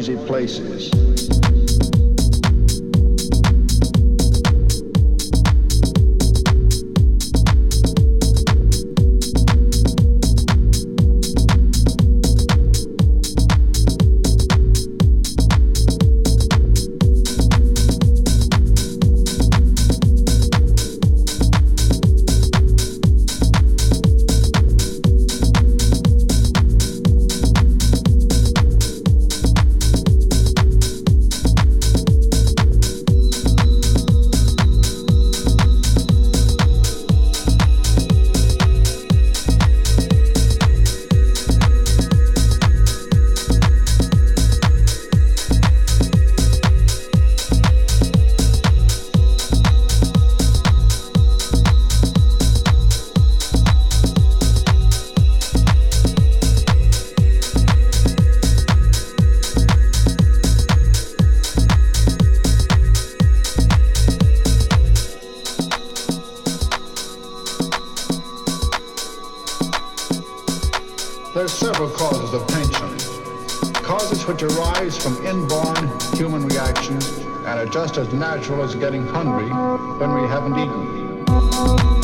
away from noisy places. just as natural as getting hungry when we haven't eaten.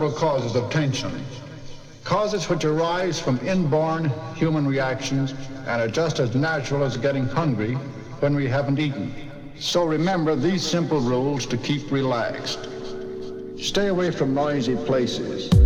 Several causes of tension. Causes which arise from inborn human reactions and are just as natural as getting hungry when we haven't eaten. So remember these simple rules to keep relaxed. Stay away from noisy places.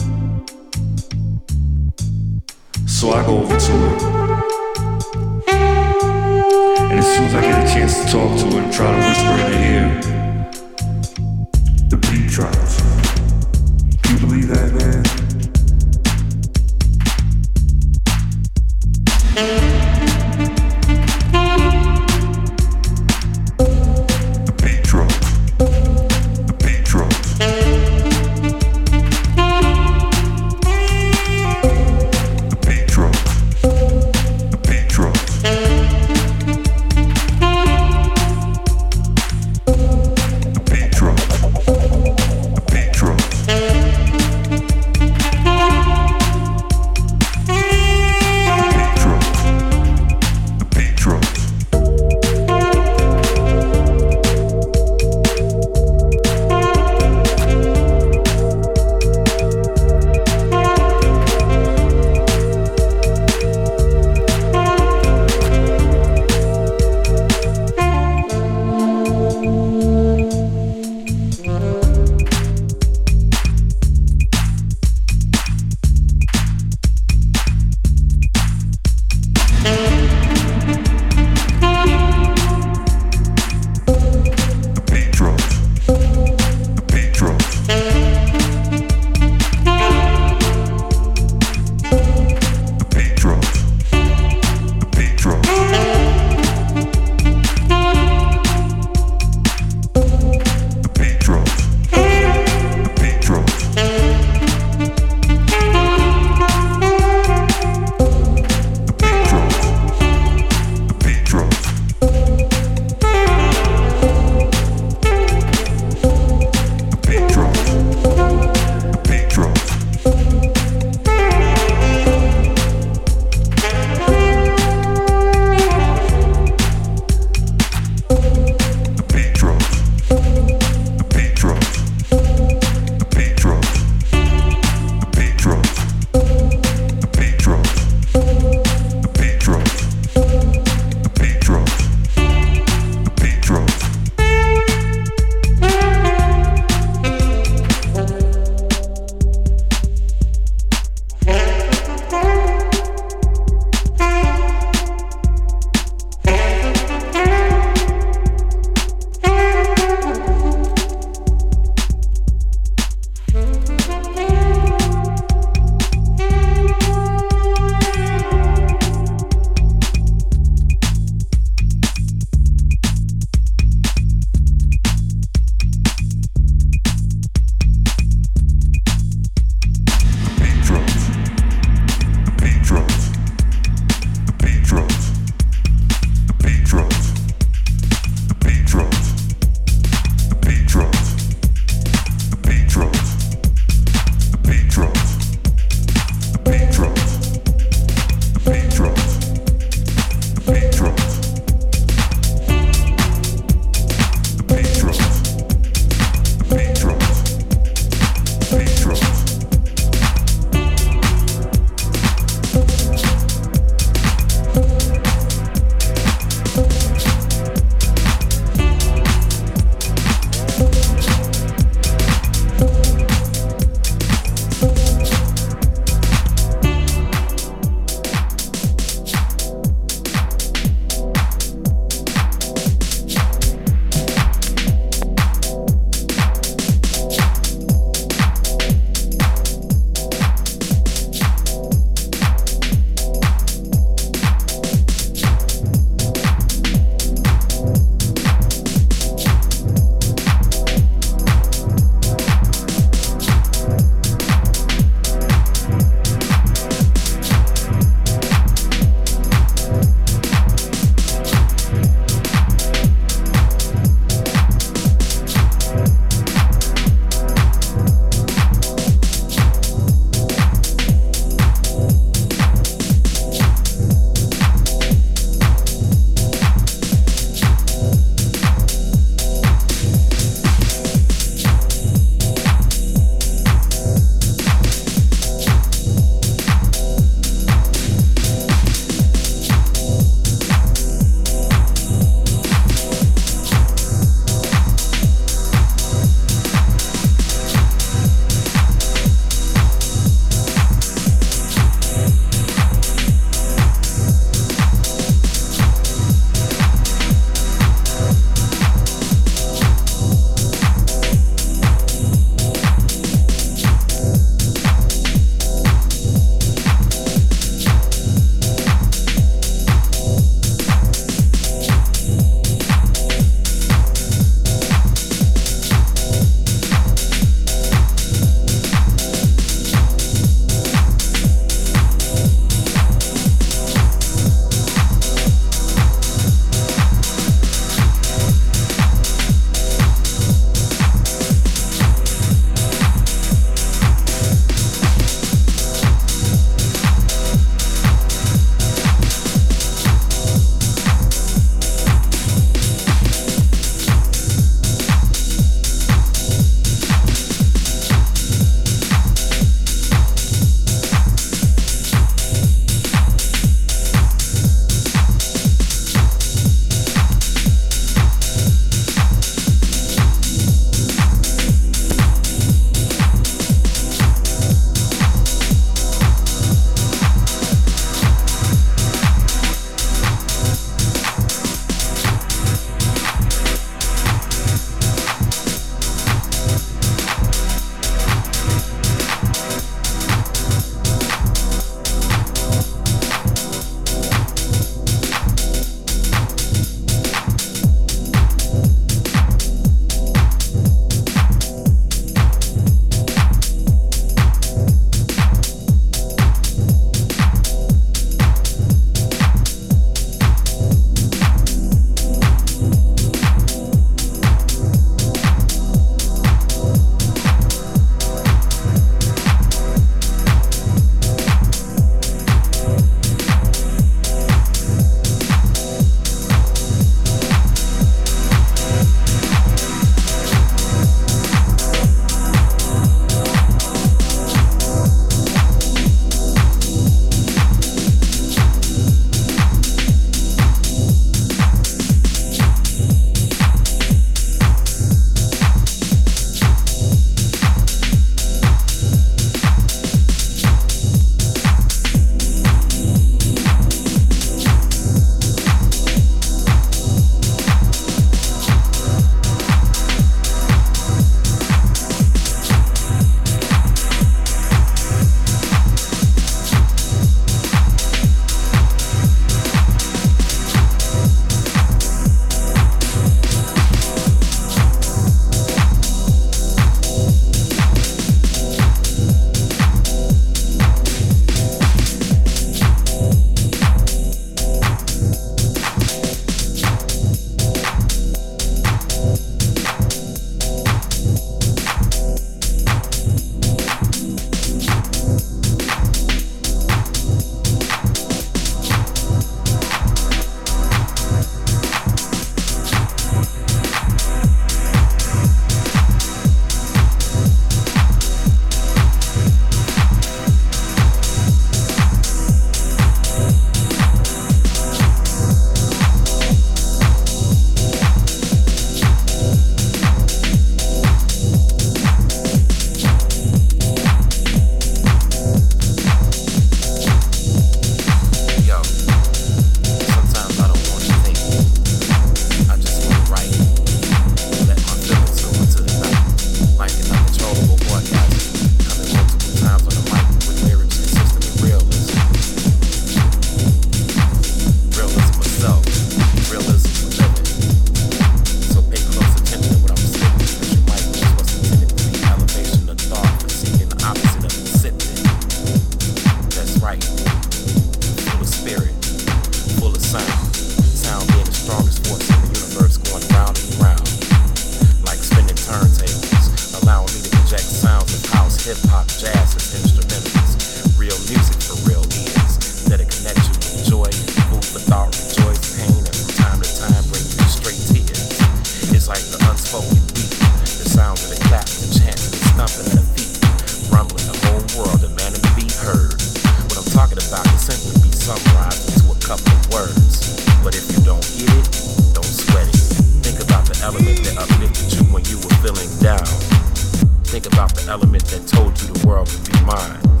about the element that told you the world could be mine.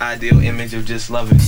Ideal image of just loving.